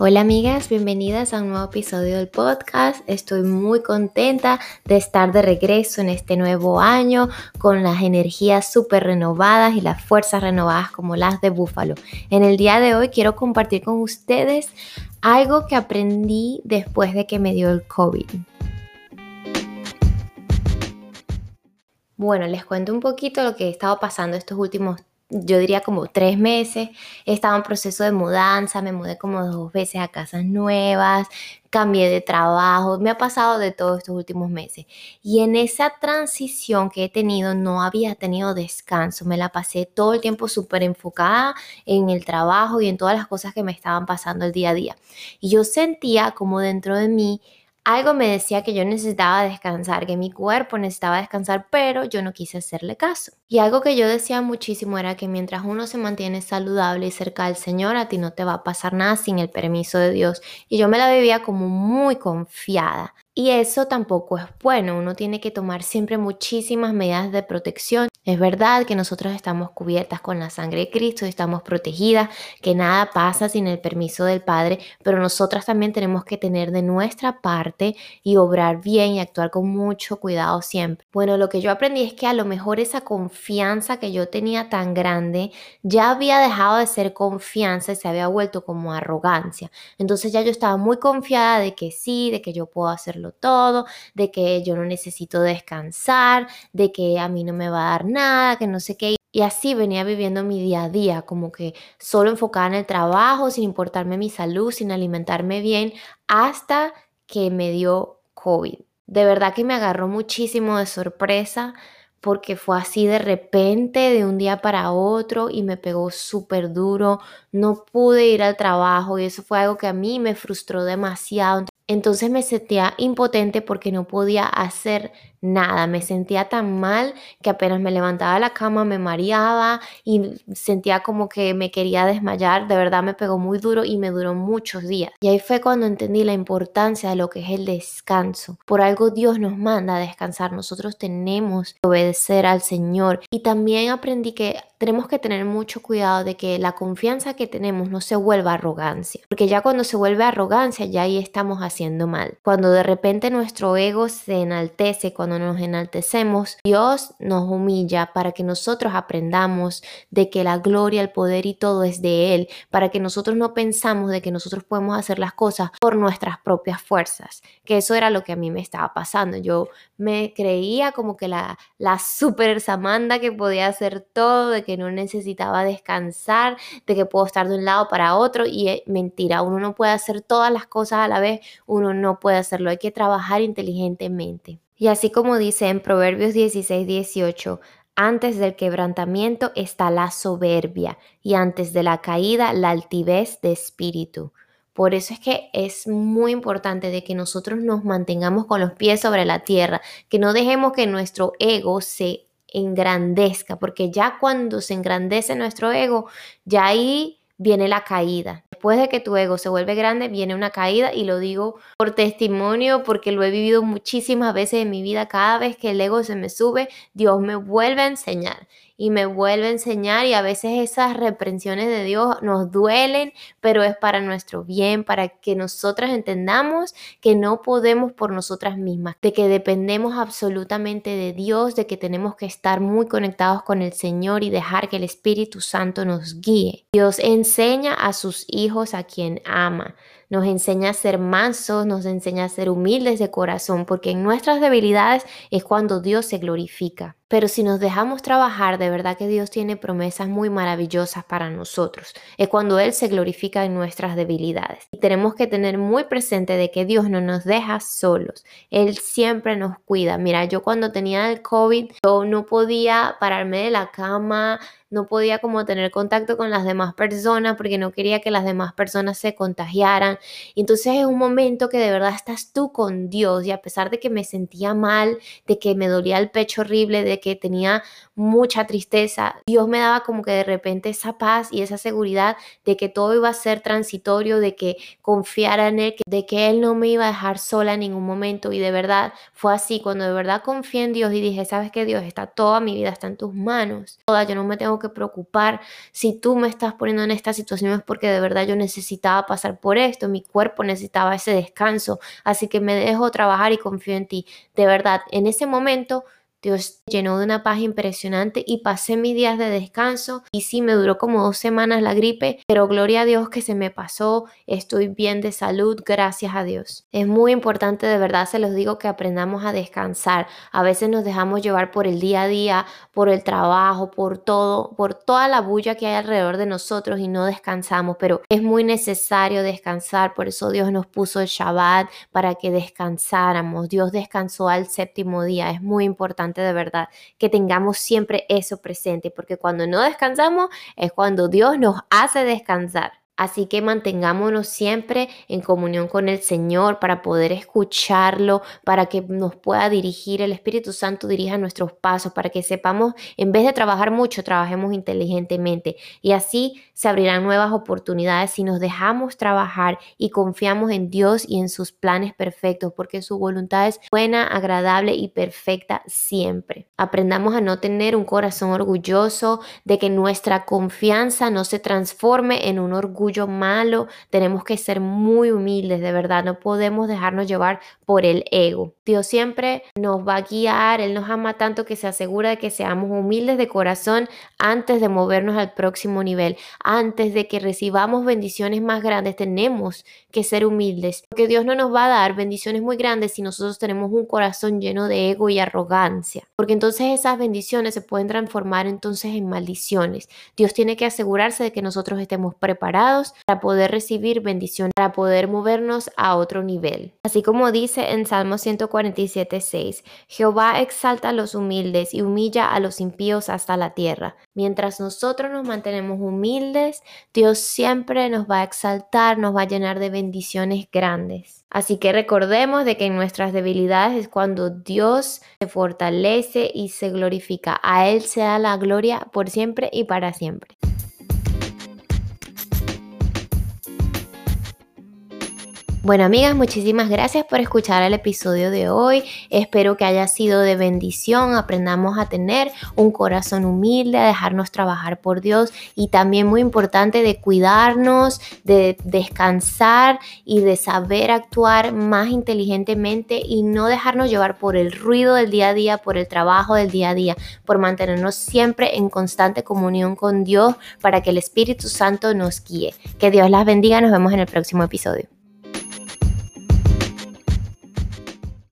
Hola amigas, bienvenidas a un nuevo episodio del podcast. Estoy muy contenta de estar de regreso en este nuevo año con las energías súper renovadas y las fuerzas renovadas como las de Búfalo. En el día de hoy quiero compartir con ustedes algo que aprendí después de que me dio el COVID. Bueno, les cuento un poquito lo que he estado pasando estos últimos yo diría como tres meses, estaba en proceso de mudanza, me mudé como dos veces a casas nuevas, cambié de trabajo, me ha pasado de todos estos últimos meses. Y en esa transición que he tenido no había tenido descanso, me la pasé todo el tiempo súper enfocada en el trabajo y en todas las cosas que me estaban pasando el día a día. Y yo sentía como dentro de mí algo me decía que yo necesitaba descansar, que mi cuerpo necesitaba descansar, pero yo no quise hacerle caso. Y algo que yo decía muchísimo era que mientras uno se mantiene saludable y cerca del Señor, a ti no te va a pasar nada sin el permiso de Dios. Y yo me la vivía como muy confiada. Y eso tampoco es bueno, uno tiene que tomar siempre muchísimas medidas de protección. Es verdad que nosotros estamos cubiertas con la sangre de Cristo, estamos protegidas, que nada pasa sin el permiso del Padre, pero nosotras también tenemos que tener de nuestra parte y obrar bien y actuar con mucho cuidado siempre. Bueno, lo que yo aprendí es que a lo mejor esa confianza que yo tenía tan grande ya había dejado de ser confianza y se había vuelto como arrogancia. Entonces ya yo estaba muy confiada de que sí, de que yo puedo hacerlo todo, de que yo no necesito descansar, de que a mí no me va a dar nada, que no sé qué. Y así venía viviendo mi día a día, como que solo enfocada en el trabajo, sin importarme mi salud, sin alimentarme bien, hasta que me dio COVID. De verdad que me agarró muchísimo de sorpresa porque fue así de repente, de un día para otro, y me pegó súper duro. No pude ir al trabajo y eso fue algo que a mí me frustró demasiado. Entonces me sentía impotente porque no podía hacer nada, me sentía tan mal que apenas me levantaba de la cama me mareaba y sentía como que me quería desmayar, de verdad me pegó muy duro y me duró muchos días. Y ahí fue cuando entendí la importancia de lo que es el descanso. Por algo Dios nos manda a descansar, nosotros tenemos que obedecer al Señor y también aprendí que tenemos que tener mucho cuidado de que la confianza que tenemos no se vuelva arrogancia, porque ya cuando se vuelve arrogancia ya ahí estamos haciendo mal. Cuando de repente nuestro ego se enaltece, cuando nos enaltecemos, Dios nos humilla para que nosotros aprendamos de que la gloria, el poder y todo es de Él, para que nosotros no pensamos de que nosotros podemos hacer las cosas por nuestras propias fuerzas, que eso era lo que a mí me estaba pasando. Yo me creía como que la, la super Samanda que podía hacer todo, de que no necesitaba descansar, de que puedo estar de un lado para otro y es mentira, uno no puede hacer todas las cosas a la vez, uno no puede hacerlo, hay que trabajar inteligentemente. Y así como dice en Proverbios 16, 18, antes del quebrantamiento está la soberbia y antes de la caída la altivez de espíritu. Por eso es que es muy importante de que nosotros nos mantengamos con los pies sobre la tierra, que no dejemos que nuestro ego se engrandezca, porque ya cuando se engrandece nuestro ego, ya ahí viene la caída. Después de que tu ego se vuelve grande, viene una caída y lo digo por testimonio porque lo he vivido muchísimas veces en mi vida. Cada vez que el ego se me sube, Dios me vuelve a enseñar y me vuelve a enseñar y a veces esas reprensiones de Dios nos duelen, pero es para nuestro bien, para que nosotras entendamos que no podemos por nosotras mismas, de que dependemos absolutamente de Dios, de que tenemos que estar muy conectados con el Señor y dejar que el Espíritu Santo nos guíe. Dios enseña a sus hijos a quien ama nos enseña a ser mansos, nos enseña a ser humildes de corazón, porque en nuestras debilidades es cuando Dios se glorifica. Pero si nos dejamos trabajar, de verdad que Dios tiene promesas muy maravillosas para nosotros. Es cuando Él se glorifica en nuestras debilidades. Y tenemos que tener muy presente de que Dios no nos deja solos. Él siempre nos cuida. Mira, yo cuando tenía el COVID, yo no podía pararme de la cama, no podía como tener contacto con las demás personas porque no quería que las demás personas se contagiaran. Entonces es un momento que de verdad estás tú con Dios y a pesar de que me sentía mal, de que me dolía el pecho horrible, de que tenía mucha tristeza, Dios me daba como que de repente esa paz y esa seguridad de que todo iba a ser transitorio, de que confiara en Él, de que Él no me iba a dejar sola en ningún momento. Y de verdad fue así, cuando de verdad confié en Dios y dije, sabes que Dios está toda mi vida, está en tus manos, toda, yo no me tengo que preocupar si tú me estás poniendo en esta situación es porque de verdad yo necesitaba pasar por esto, mi cuerpo necesitaba ese descanso, así que me dejo trabajar y confío en ti. De verdad, en ese momento Dios llenó de una paz impresionante y pasé mis días de descanso y sí me duró como dos semanas la gripe, pero gloria a Dios que se me pasó, estoy bien de salud, gracias a Dios. Es muy importante, de verdad se los digo, que aprendamos a descansar. A veces nos dejamos llevar por el día a día, por el trabajo, por todo, por toda la bulla que hay alrededor de nosotros y no descansamos, pero es muy necesario descansar, por eso Dios nos puso el Shabbat para que descansáramos. Dios descansó al séptimo día, es muy importante de verdad que tengamos siempre eso presente, porque cuando no descansamos es cuando Dios nos hace descansar. Así que mantengámonos siempre en comunión con el Señor para poder escucharlo, para que nos pueda dirigir, el Espíritu Santo dirija nuestros pasos, para que sepamos, en vez de trabajar mucho, trabajemos inteligentemente. Y así se abrirán nuevas oportunidades si nos dejamos trabajar y confiamos en Dios y en sus planes perfectos, porque su voluntad es buena, agradable y perfecta siempre. Aprendamos a no tener un corazón orgulloso, de que nuestra confianza no se transforme en un orgullo malo, tenemos que ser muy humildes, de verdad, no podemos dejarnos llevar por el ego. Dios siempre nos va a guiar, Él nos ama tanto que se asegura de que seamos humildes de corazón antes de movernos al próximo nivel, antes de que recibamos bendiciones más grandes, tenemos que ser humildes, porque Dios no nos va a dar bendiciones muy grandes si nosotros tenemos un corazón lleno de ego y arrogancia, porque entonces esas bendiciones se pueden transformar entonces en maldiciones. Dios tiene que asegurarse de que nosotros estemos preparados para poder recibir bendición, para poder movernos a otro nivel. Así como dice en Salmo 147, 6, Jehová exalta a los humildes y humilla a los impíos hasta la tierra. Mientras nosotros nos mantenemos humildes, Dios siempre nos va a exaltar, nos va a llenar de bendiciones grandes. Así que recordemos de que en nuestras debilidades es cuando Dios se fortalece y se glorifica. A Él se da la gloria por siempre y para siempre. Bueno, amigas, muchísimas gracias por escuchar el episodio de hoy. Espero que haya sido de bendición. Aprendamos a tener un corazón humilde, a dejarnos trabajar por Dios y también muy importante de cuidarnos, de descansar y de saber actuar más inteligentemente y no dejarnos llevar por el ruido del día a día, por el trabajo del día a día, por mantenernos siempre en constante comunión con Dios para que el Espíritu Santo nos guíe. Que Dios las bendiga. Nos vemos en el próximo episodio.